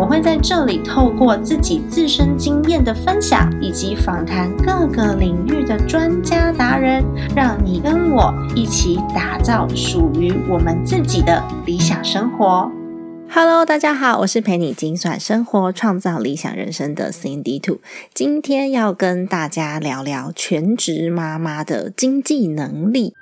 我会在这里透过自己自身经验的分享，以及访谈各个领域的专家达人，让你跟我一起打造属于我们自己的理想生活。Hello，大家好，我是陪你精算生活、创造理想人生的 Cindy Two。今天要跟大家聊聊全职妈妈的经济能力。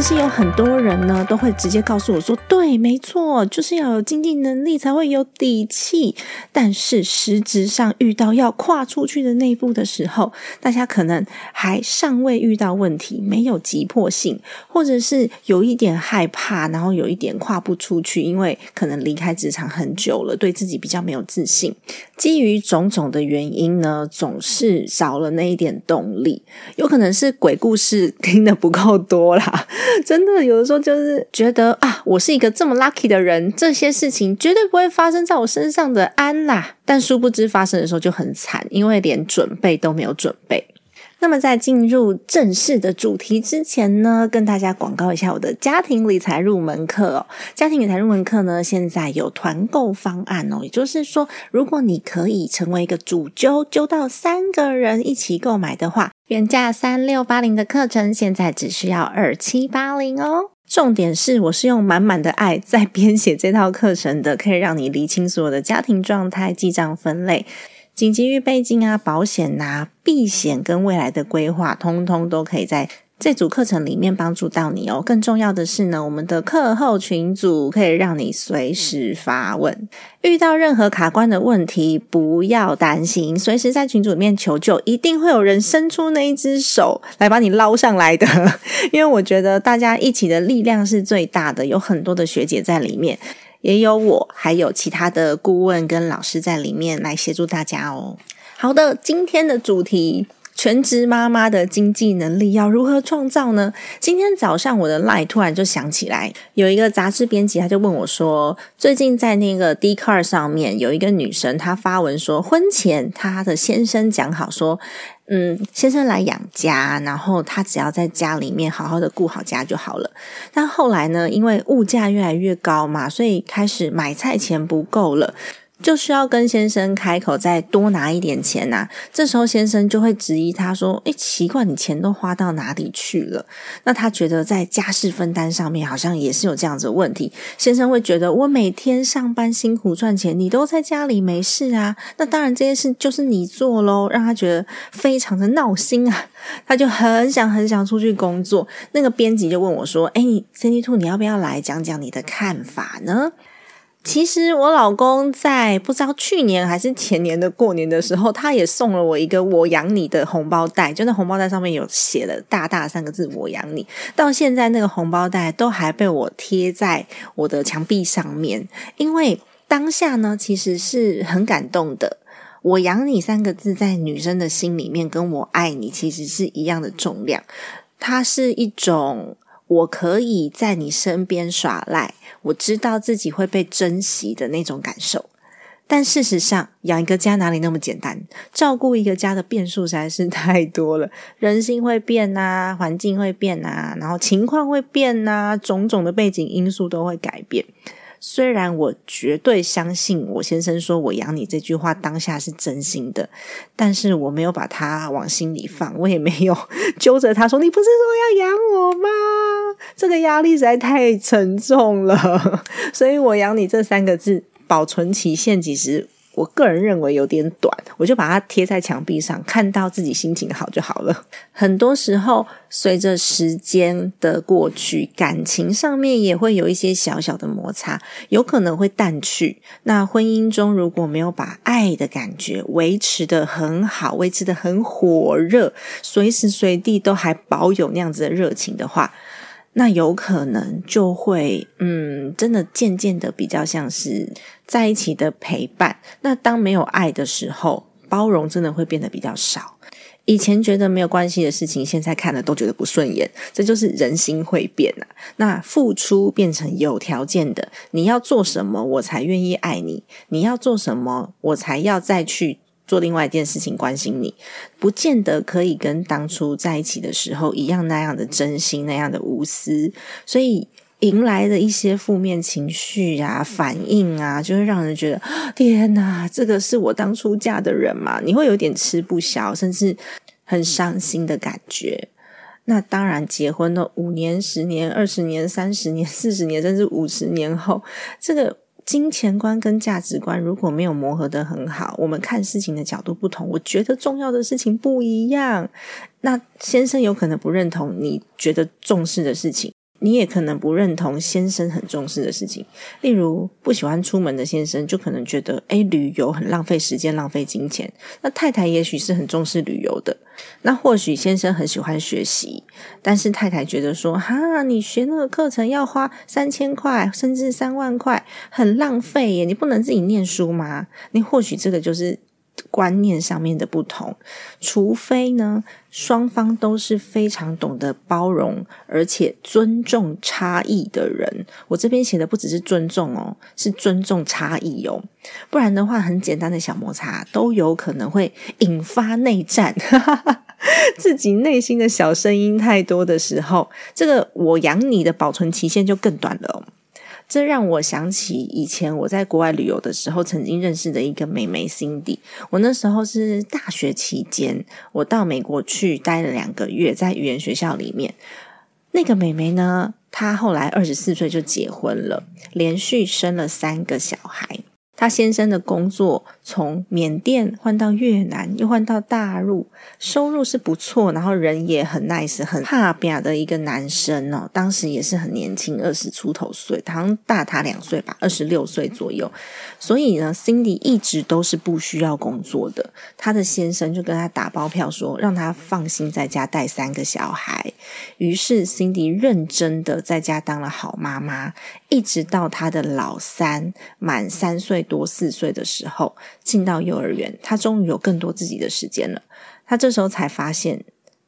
其实有很多人呢，都会直接告诉我说：“对，没错，就是要有经济能力才会有底气。”但是实质上遇到要跨出去的那一步的时候，大家可能还尚未遇到问题，没有急迫性，或者是有一点害怕，然后有一点跨不出去，因为可能离开职场很久了，对自己比较没有自信。基于种种的原因呢，总是少了那一点动力。有可能是鬼故事听的不够多啦。真的，有的时候就是觉得啊，我是一个这么 lucky 的人，这些事情绝对不会发生在我身上的安啦。但殊不知发生的时候就很惨，因为连准备都没有准备。那么在进入正式的主题之前呢，跟大家广告一下我的家庭理财入门课哦。家庭理财入门课呢，现在有团购方案哦，也就是说，如果你可以成为一个主揪，揪到三个人一起购买的话。原价三六八零的课程，现在只需要二七八零哦。重点是，我是用满满的爱在编写这套课程的，可以让你理清所有的家庭状态、记账分类、紧急预备金啊、保险啊、避险跟未来的规划，通通都可以在。这组课程里面帮助到你哦。更重要的是呢，我们的课后群组可以让你随时发问，遇到任何卡关的问题不要担心，随时在群组里面求救，一定会有人伸出那一只手来把你捞上来的。因为我觉得大家一起的力量是最大的，有很多的学姐在里面，也有我，还有其他的顾问跟老师在里面来协助大家哦。好的，今天的主题。全职妈妈的经济能力要如何创造呢？今天早上我的 line 突然就想起来，有一个杂志编辑，他就问我说：“最近在那个 d c a r 上面有一个女生，她发文说，婚前她的先生讲好说，嗯，先生来养家，然后他只要在家里面好好的顾好家就好了。但后来呢，因为物价越来越高嘛，所以开始买菜钱不够了。”就需要跟先生开口再多拿一点钱呐，这时候先生就会质疑他说：“诶，奇怪，你钱都花到哪里去了？”那他觉得在家事分担上面好像也是有这样子的问题。先生会觉得我每天上班辛苦赚钱，你都在家里没事啊？那当然这件事就是你做喽，让他觉得非常的闹心啊！他就很想很想出去工作。那个编辑就问我说：“诶 c n d y Two，你要不要来讲讲你的看法呢？”其实我老公在不知道去年还是前年的过年的时候，他也送了我一个“我养你”的红包袋，就那红包袋上面有写了大大三个字“我养你”。到现在那个红包袋都还被我贴在我的墙壁上面，因为当下呢其实是很感动的。“我养你”三个字在女生的心里面，跟我爱你其实是一样的重量。它是一种。我可以在你身边耍赖，我知道自己会被珍惜的那种感受。但事实上，养一个家哪里那么简单？照顾一个家的变数实在是太多了，人心会变呐，环境会变呐，然后情况会变呐，种种的背景因素都会改变。虽然我绝对相信我先生说我养你这句话当下是真心的，但是我没有把它往心里放，我也没有揪着他说你不是说要养我吗？这个压力实在太沉重了，所以我养你这三个字保存期限其实。我个人认为有点短，我就把它贴在墙壁上，看到自己心情好就好了。很多时候，随着时间的过去，感情上面也会有一些小小的摩擦，有可能会淡去。那婚姻中如果没有把爱的感觉维持的很好，维持的很火热，随时随地都还保有那样子的热情的话，那有可能就会，嗯，真的渐渐的比较像是在一起的陪伴。那当没有爱的时候，包容真的会变得比较少。以前觉得没有关系的事情，现在看了都觉得不顺眼。这就是人心会变啊。那付出变成有条件的，你要做什么我才愿意爱你？你要做什么我才要再去？做另外一件事情，关心你，不见得可以跟当初在一起的时候一样那样的真心，那样的无私。所以迎来的一些负面情绪啊、反应啊，就会让人觉得天哪，这个是我当初嫁的人嘛？你会有点吃不消，甚至很伤心的感觉。那当然，结婚了五年、十年、二十年、三十年、四十年，甚至五十年后，这个。金钱观跟价值观如果没有磨合的很好，我们看事情的角度不同，我觉得重要的事情不一样。那先生有可能不认同你觉得重视的事情。你也可能不认同先生很重视的事情，例如不喜欢出门的先生，就可能觉得，诶旅游很浪费时间、浪费金钱。那太太也许是很重视旅游的，那或许先生很喜欢学习，但是太太觉得说，哈，你学那个课程要花三千块，甚至三万块，很浪费耶，你不能自己念书吗？你或许这个就是。观念上面的不同，除非呢双方都是非常懂得包容而且尊重差异的人。我这边写的不只是尊重哦，是尊重差异哦。不然的话，很简单的小摩擦都有可能会引发内战。自己内心的小声音太多的时候，这个我养你的保存期限就更短了。这让我想起以前我在国外旅游的时候，曾经认识的一个美眉 Cindy。我那时候是大学期间，我到美国去待了两个月，在语言学校里面。那个美眉呢，她后来二十四岁就结婚了，连续生了三个小孩。他先生的工作从缅甸换到越南，又换到大陆，收入是不错，然后人也很 nice，很怕表的一个男生哦。当时也是很年轻，二十出头岁，好像大他两岁吧，二十六岁左右。所以呢，Cindy 一直都是不需要工作的。他的先生就跟他打包票说，让他放心在家带三个小孩。于是 Cindy 认真的在家当了好妈妈，一直到他的老三满三岁。多四岁的时候进到幼儿园，他终于有更多自己的时间了。他这时候才发现，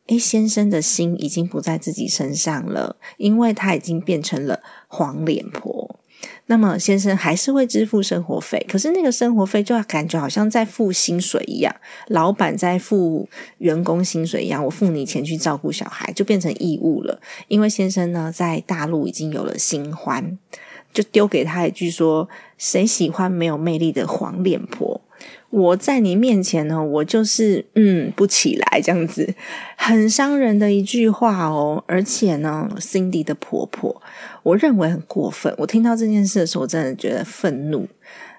诶，先生的心已经不在自己身上了，因为他已经变成了黄脸婆。那么先生还是会支付生活费，可是那个生活费就感觉好像在付薪水一样，老板在付员工薪水一样，我付你钱去照顾小孩，就变成义务了。因为先生呢，在大陆已经有了新欢。就丢给他一句说：“谁喜欢没有魅力的黄脸婆？我在你面前呢，我就是嗯不起来这样子，很伤人的一句话哦。而且呢，Cindy 的婆婆，我认为很过分。我听到这件事的时候，我真的觉得愤怒。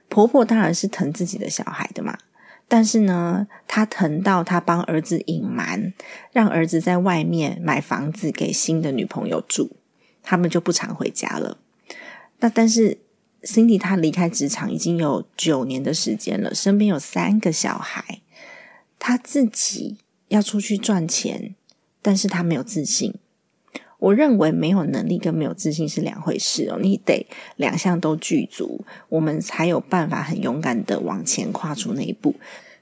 婆婆当然是疼自己的小孩的嘛，但是呢，她疼到她帮儿子隐瞒，让儿子在外面买房子给新的女朋友住，他们就不常回家了。”那但是，Cindy 她离开职场已经有九年的时间了，身边有三个小孩，她自己要出去赚钱，但是她没有自信。我认为没有能力跟没有自信是两回事哦，你得两项都具足，我们才有办法很勇敢的往前跨出那一步。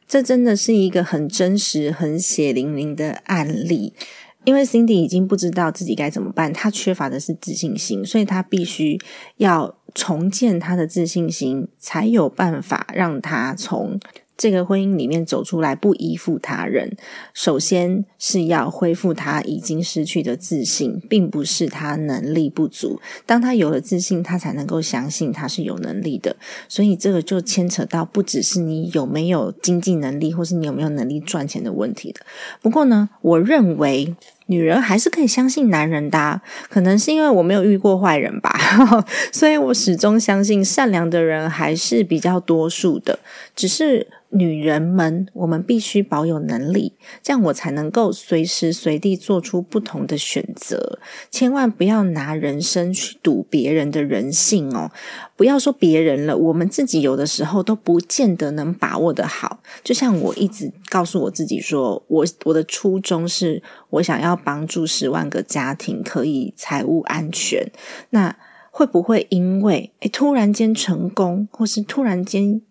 这真的是一个很真实、很血淋淋的案例。因为 Cindy 已经不知道自己该怎么办，她缺乏的是自信心，所以她必须要重建她的自信心，才有办法让她从。这个婚姻里面走出来，不依附他人，首先是要恢复他已经失去的自信，并不是他能力不足。当他有了自信，他才能够相信他是有能力的。所以这个就牵扯到不只是你有没有经济能力，或是你有没有能力赚钱的问题的。不过呢，我认为女人还是可以相信男人的，可能是因为我没有遇过坏人吧，所以我始终相信善良的人还是比较多数的，只是。女人们，我们必须保有能力，这样我才能够随时随地做出不同的选择。千万不要拿人生去赌别人的人性哦！不要说别人了，我们自己有的时候都不见得能把握的好。就像我一直告诉我自己说，我我的初衷是我想要帮助十万个家庭可以财务安全。那会不会因为诶突然间成功，或是突然间？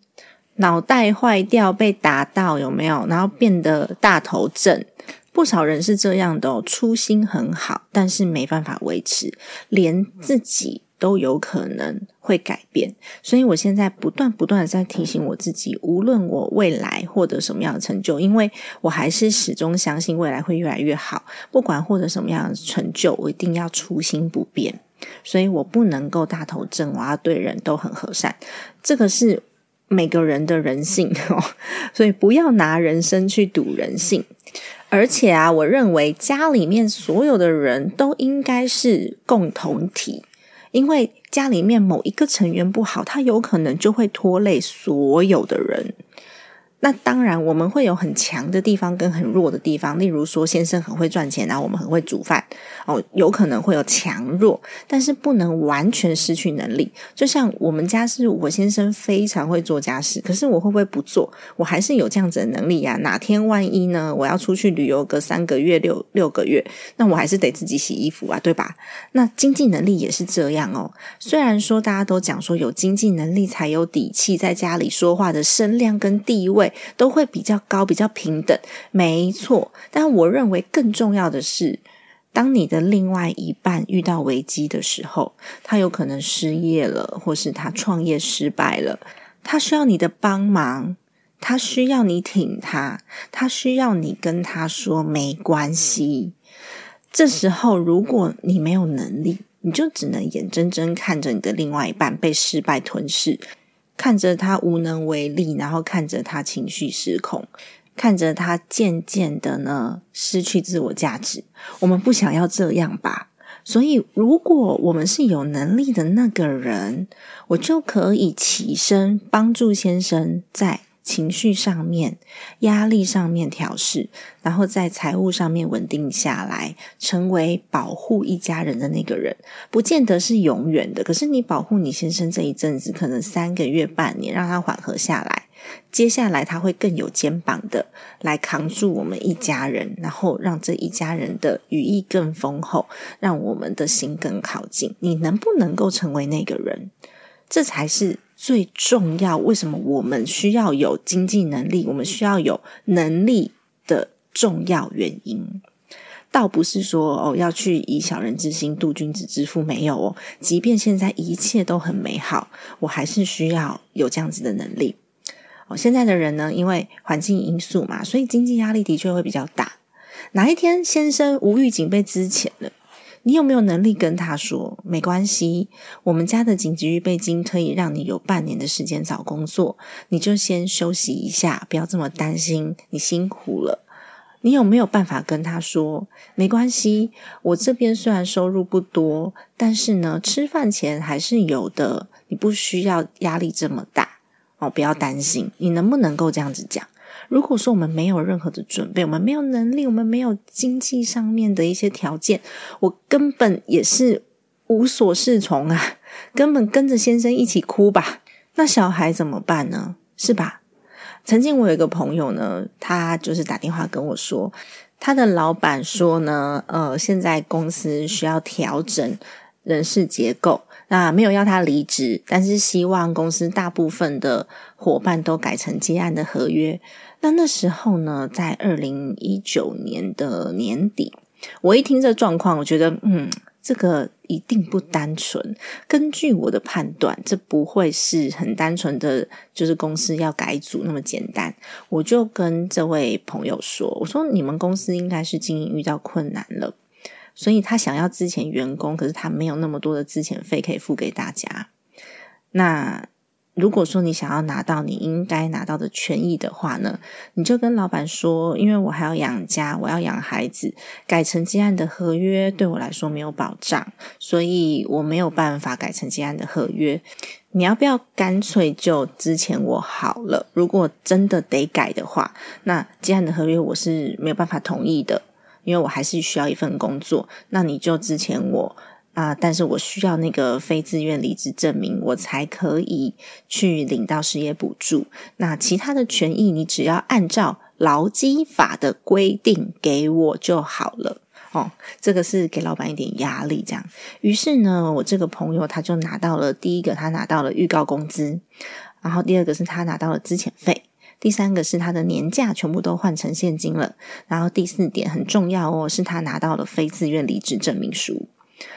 脑袋坏掉被打到有没有？然后变得大头症，不少人是这样的。初心很好，但是没办法维持，连自己都有可能会改变。所以我现在不断不断的在提醒我自己，无论我未来获得什么样的成就，因为我还是始终相信未来会越来越好。不管获得什么样的成就，我一定要初心不变。所以我不能够大头症，我要对人都很和善。这个是。每个人的人性哦，所以不要拿人生去赌人性。而且啊，我认为家里面所有的人都应该是共同体，因为家里面某一个成员不好，他有可能就会拖累所有的人。那当然，我们会有很强的地方跟很弱的地方。例如说，先生很会赚钱，然后我们很会煮饭，哦，有可能会有强弱，但是不能完全失去能力。就像我们家是我先生非常会做家事，可是我会不会不做？我还是有这样子的能力呀。哪天万一呢？我要出去旅游个三个月、六六个月，那我还是得自己洗衣服啊，对吧？那经济能力也是这样哦。虽然说大家都讲说有经济能力才有底气，在家里说话的声量跟地位。都会比较高，比较平等，没错。但我认为更重要的是，当你的另外一半遇到危机的时候，他有可能失业了，或是他创业失败了，他需要你的帮忙，他需要你挺他，他需要你跟他说没关系。这时候，如果你没有能力，你就只能眼睁睁看着你的另外一半被失败吞噬。看着他无能为力，然后看着他情绪失控，看着他渐渐的呢失去自我价值。我们不想要这样吧？所以，如果我们是有能力的那个人，我就可以起身帮助先生在。情绪上面、压力上面调试，然后在财务上面稳定下来，成为保护一家人的那个人，不见得是永远的。可是你保护你先生这一阵子，可能三个月、半年，让他缓和下来，接下来他会更有肩膀的来扛住我们一家人，然后让这一家人的羽翼更丰厚，让我们的心更靠近。你能不能够成为那个人？这才是。最重要，为什么我们需要有经济能力？我们需要有能力的重要原因，倒不是说哦要去以小人之心度君子之腹，没有哦。即便现在一切都很美好，我还是需要有这样子的能力。哦，现在的人呢，因为环境因素嘛，所以经济压力的确会比较大。哪一天先生无预警被支遣了？你有没有能力跟他说没关系？我们家的紧急预备金可以让你有半年的时间找工作，你就先休息一下，不要这么担心。你辛苦了。你有没有办法跟他说没关系？我这边虽然收入不多，但是呢，吃饭钱还是有的。你不需要压力这么大哦，不要担心。你能不能够这样子讲？如果说我们没有任何的准备，我们没有能力，我们没有经济上面的一些条件，我根本也是无所适从啊！根本跟着先生一起哭吧。那小孩怎么办呢？是吧？曾经我有一个朋友呢，他就是打电话跟我说，他的老板说呢，呃，现在公司需要调整人事结构，那没有要他离职，但是希望公司大部分的伙伴都改成接案的合约。那那时候呢，在二零一九年的年底，我一听这状况，我觉得，嗯，这个一定不单纯。根据我的判断，这不会是很单纯的，就是公司要改组那么简单。我就跟这位朋友说：“我说你们公司应该是经营遇到困难了，所以他想要之前员工，可是他没有那么多的资遣费可以付给大家。那。”如果说你想要拿到你应该拿到的权益的话呢，你就跟老板说，因为我还要养家，我要养孩子，改成接案的合约对我来说没有保障，所以我没有办法改成接案的合约。你要不要干脆就之前我好了？如果真的得改的话，那接案的合约我是没有办法同意的，因为我还是需要一份工作。那你就之前我。啊！但是我需要那个非自愿离职证明，我才可以去领到失业补助。那其他的权益，你只要按照劳基法的规定给我就好了。哦，这个是给老板一点压力，这样。于是呢，我这个朋友他就拿到了第一个，他拿到了预告工资；然后第二个是他拿到了资遣费；第三个是他的年假全部都换成现金了；然后第四点很重要哦，是他拿到了非自愿离职证明书。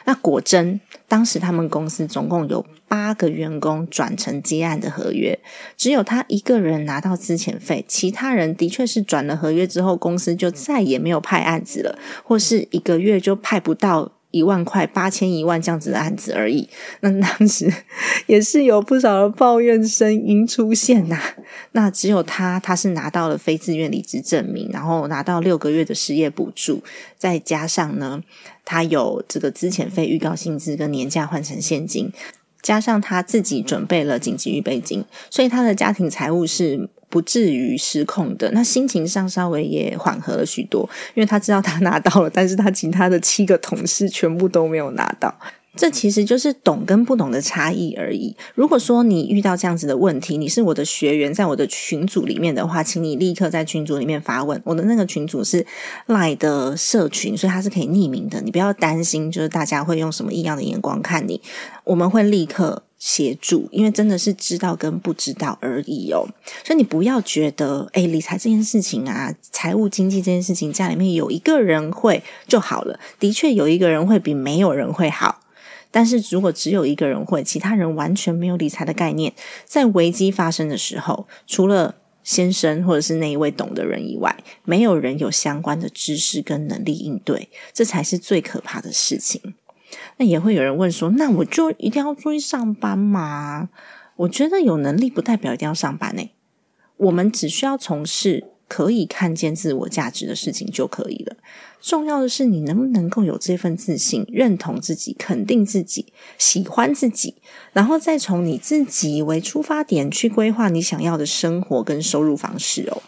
那果真，当时他们公司总共有八个员工转成接案的合约，只有他一个人拿到资遣费，其他人的确是转了合约之后，公司就再也没有派案子了，或是一个月就派不到。一万块、八千、一万这样子的案子而已。那当时 也是有不少的抱怨声音出现呐。那只有他，他是拿到了非自愿离职证明，然后拿到六个月的失业补助，再加上呢，他有这个资遣费预告薪资跟年假换成现金，加上他自己准备了紧急预备金，所以他的家庭财务是。不至于失控的，那心情上稍微也缓和了许多，因为他知道他拿到了，但是他其他的七个同事全部都没有拿到。这其实就是懂跟不懂的差异而已。如果说你遇到这样子的问题，你是我的学员，在我的群组里面的话，请你立刻在群组里面发问。我的那个群组是赖的社群，所以它是可以匿名的，你不要担心，就是大家会用什么异样的眼光看你。我们会立刻协助，因为真的是知道跟不知道而已哦。所以你不要觉得，哎，理财这件事情啊，财务经济这件事情，家里面有一个人会就好了。的确有一个人会比没有人会好。但是如果只有一个人会，其他人完全没有理财的概念，在危机发生的时候，除了先生或者是那一位懂的人以外，没有人有相关的知识跟能力应对，这才是最可怕的事情。那也会有人问说：“那我就一定要出去上班吗？”我觉得有能力不代表一定要上班呢。我们只需要从事。可以看见自我价值的事情就可以了。重要的是，你能不能够有这份自信，认同自己，肯定自己，喜欢自己，然后再从你自己为出发点去规划你想要的生活跟收入方式哦。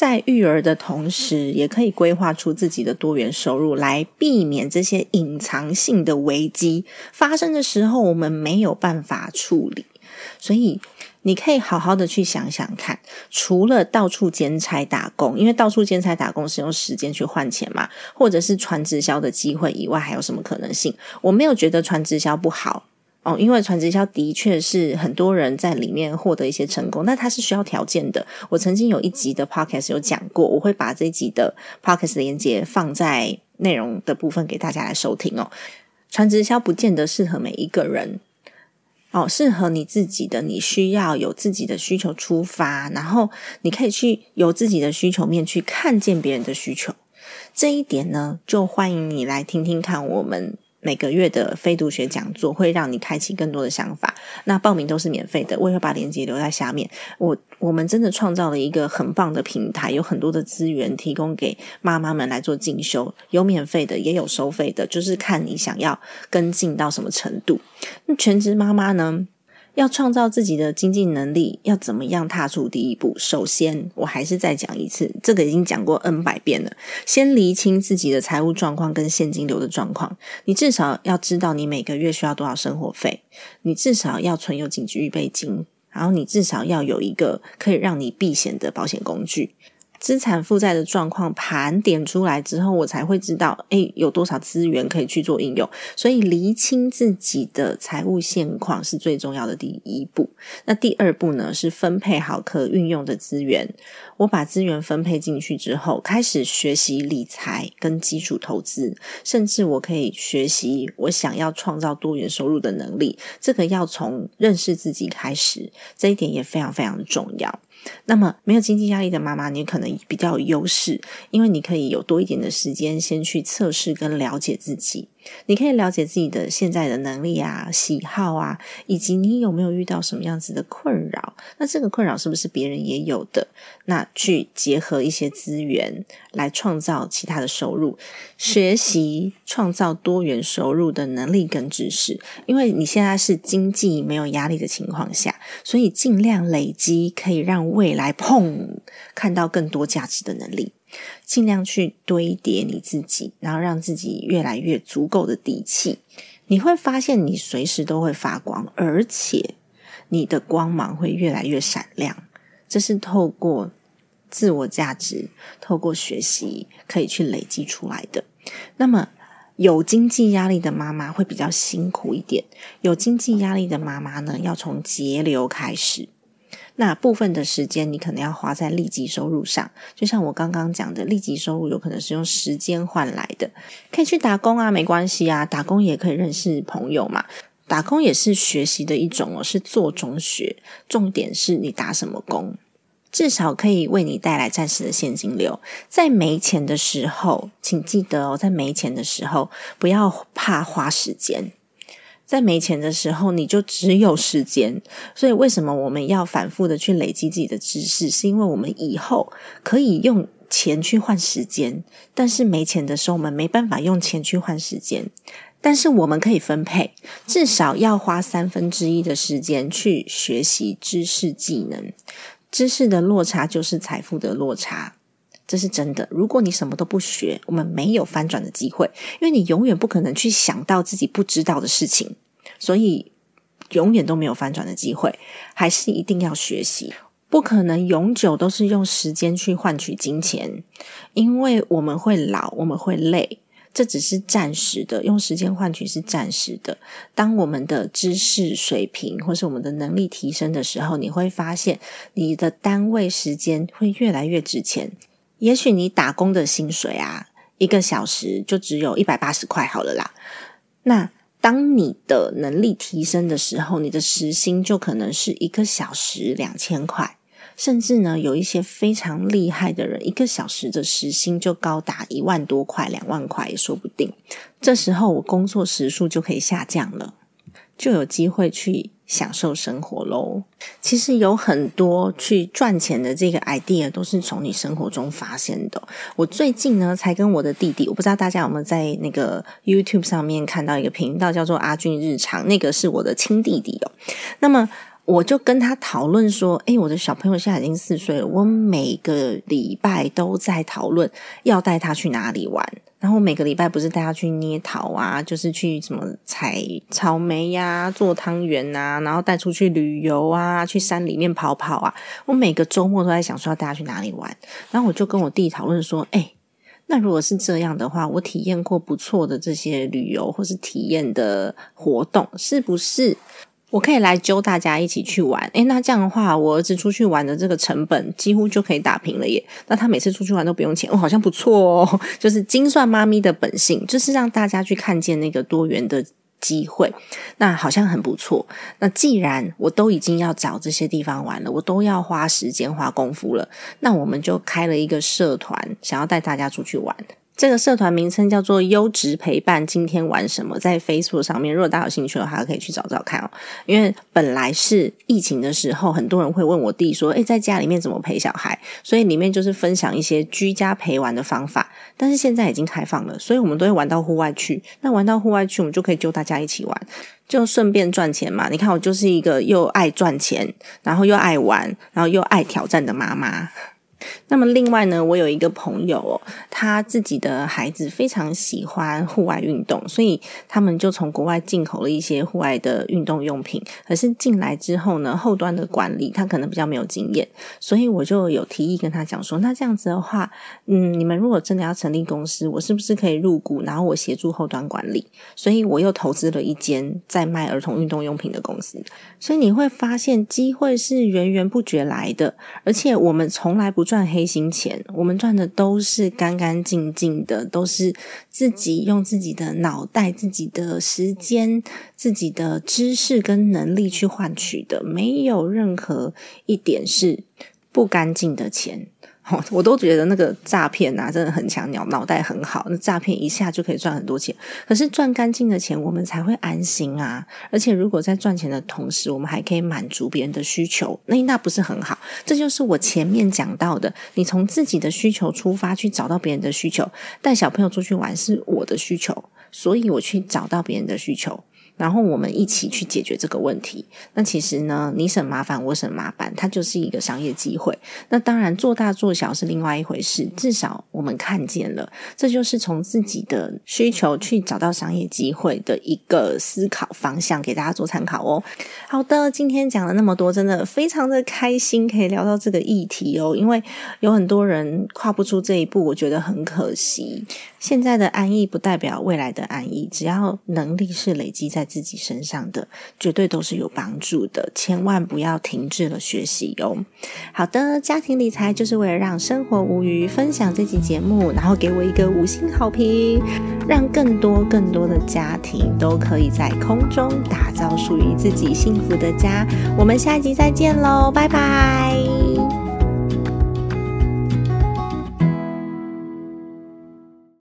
在育儿的同时，也可以规划出自己的多元收入，来避免这些隐藏性的危机发生的时候，我们没有办法处理。所以。你可以好好的去想想看，除了到处兼差打工，因为到处兼差打工是用时间去换钱嘛，或者是传直销的机会以外，还有什么可能性？我没有觉得传直销不好哦，因为传直销的确是很多人在里面获得一些成功，但它是需要条件的。我曾经有一集的 podcast 有讲过，我会把这一集的 podcast 连接放在内容的部分给大家来收听哦。传直销不见得适合每一个人。哦，适合你自己的，你需要有自己的需求出发，然后你可以去有自己的需求面去看见别人的需求，这一点呢，就欢迎你来听听看我们。每个月的非读学讲座会让你开启更多的想法。那报名都是免费的，我也会把链接留在下面。我我们真的创造了一个很棒的平台，有很多的资源提供给妈妈们来做进修，有免费的，也有收费的，就是看你想要跟进到什么程度。那全职妈妈呢？要创造自己的经济能力，要怎么样踏出第一步？首先，我还是再讲一次，这个已经讲过 N 百遍了。先厘清自己的财务状况跟现金流的状况。你至少要知道你每个月需要多少生活费，你至少要存有紧急预备金，然后你至少要有一个可以让你避险的保险工具。资产负债的状况盘点出来之后，我才会知道，诶有多少资源可以去做应用。所以，厘清自己的财务现况是最重要的第一步。那第二步呢，是分配好可运用的资源。我把资源分配进去之后，开始学习理财跟基础投资，甚至我可以学习我想要创造多元收入的能力。这个要从认识自己开始，这一点也非常非常重要。那么，没有经济压力的妈妈，你可能比较有优势，因为你可以有多一点的时间，先去测试跟了解自己。你可以了解自己的现在的能力啊、喜好啊，以及你有没有遇到什么样子的困扰。那这个困扰是不是别人也有的？那去结合一些资源来创造其他的收入，学习创造多元收入的能力跟知识。因为你现在是经济没有压力的情况下，所以尽量累积可以让未来碰看到更多价值的能力。尽量去堆叠你自己，然后让自己越来越足够的底气。你会发现，你随时都会发光，而且你的光芒会越来越闪亮。这是透过自我价值、透过学习可以去累积出来的。那么，有经济压力的妈妈会比较辛苦一点。有经济压力的妈妈呢，要从节流开始。那部分的时间，你可能要花在立即收入上，就像我刚刚讲的，立即收入有可能是用时间换来的，可以去打工啊，没关系啊，打工也可以认识朋友嘛，打工也是学习的一种哦，是做中学，重点是你打什么工，至少可以为你带来暂时的现金流，在没钱的时候，请记得哦，在没钱的时候，不要怕花时间。在没钱的时候，你就只有时间。所以，为什么我们要反复的去累积自己的知识？是因为我们以后可以用钱去换时间，但是没钱的时候，我们没办法用钱去换时间。但是我们可以分配，至少要花三分之一的时间去学习知识技能。知识的落差就是财富的落差，这是真的。如果你什么都不学，我们没有翻转的机会，因为你永远不可能去想到自己不知道的事情。所以永远都没有翻转的机会，还是一定要学习。不可能永久都是用时间去换取金钱，因为我们会老，我们会累，这只是暂时的。用时间换取是暂时的。当我们的知识水平或是我们的能力提升的时候，你会发现你的单位时间会越来越值钱。也许你打工的薪水啊，一个小时就只有一百八十块好了啦。那当你的能力提升的时候，你的时薪就可能是一个小时两千块，甚至呢，有一些非常厉害的人，一个小时的时薪就高达一万多块、两万块也说不定。这时候，我工作时数就可以下降了，就有机会去。享受生活喽！其实有很多去赚钱的这个 idea 都是从你生活中发现的。我最近呢，才跟我的弟弟，我不知道大家有没有在那个 YouTube 上面看到一个频道叫做阿俊日常，那个是我的亲弟弟哦。那么我就跟他讨论说：“诶，我的小朋友现在已经四岁了，我每个礼拜都在讨论要带他去哪里玩。”然后每个礼拜不是带他去捏桃啊，就是去什么采草莓呀、做汤圆啊，然后带出去旅游啊，去山里面跑跑啊。我每个周末都在想说要带他去哪里玩。然后我就跟我弟讨论说：“哎，那如果是这样的话，我体验过不错的这些旅游或是体验的活动，是不是？”我可以来揪大家一起去玩，诶，那这样的话，我儿子出去玩的这个成本几乎就可以打平了耶。那他每次出去玩都不用钱，哦，好像不错哦。就是精算妈咪的本性，就是让大家去看见那个多元的机会，那好像很不错。那既然我都已经要找这些地方玩了，我都要花时间花功夫了，那我们就开了一个社团，想要带大家出去玩。这个社团名称叫做“优质陪伴”。今天玩什么？在 Facebook 上面，如果大家有兴趣的话，可以去找找看哦。因为本来是疫情的时候，很多人会问我弟说：“诶，在家里面怎么陪小孩？”所以里面就是分享一些居家陪玩的方法。但是现在已经开放了，所以我们都会玩到户外去。那玩到户外去，我们就可以揪大家一起玩，就顺便赚钱嘛。你看，我就是一个又爱赚钱，然后又爱玩，然后又爱挑战的妈妈。那么另外呢，我有一个朋友哦，他自己的孩子非常喜欢户外运动，所以他们就从国外进口了一些户外的运动用品。可是进来之后呢，后端的管理他可能比较没有经验，所以我就有提议跟他讲说，那这样子的话，嗯，你们如果真的要成立公司，我是不是可以入股，然后我协助后端管理？所以我又投资了一间在卖儿童运动用品的公司。所以你会发现机会是源源不绝来的，而且我们从来不赚黑心钱，我们赚的都是干干净净的，都是自己用自己的脑袋、自己的时间、自己的知识跟能力去换取的，没有任何一点是不干净的钱。我都觉得那个诈骗啊，真的很强，脑脑袋很好，那诈骗一下就可以赚很多钱。可是赚干净的钱，我们才会安心啊！而且如果在赚钱的同时，我们还可以满足别人的需求，那那不是很好？这就是我前面讲到的，你从自己的需求出发去找到别人的需求。带小朋友出去玩是我的需求，所以我去找到别人的需求。然后我们一起去解决这个问题。那其实呢，你省麻烦，我省麻烦，它就是一个商业机会。那当然，做大做小是另外一回事。至少我们看见了，这就是从自己的需求去找到商业机会的一个思考方向，给大家做参考哦。好的，今天讲了那么多，真的非常的开心，可以聊到这个议题哦。因为有很多人跨不出这一步，我觉得很可惜。现在的安逸不代表未来的安逸，只要能力是累积在。自己身上的绝对都是有帮助的，千万不要停滞了学习哦。好的，家庭理财就是为了让生活无虞。分享这期节目，然后给我一个五星好评，让更多更多的家庭都可以在空中打造属于自己幸福的家。我们下一集再见喽，拜拜。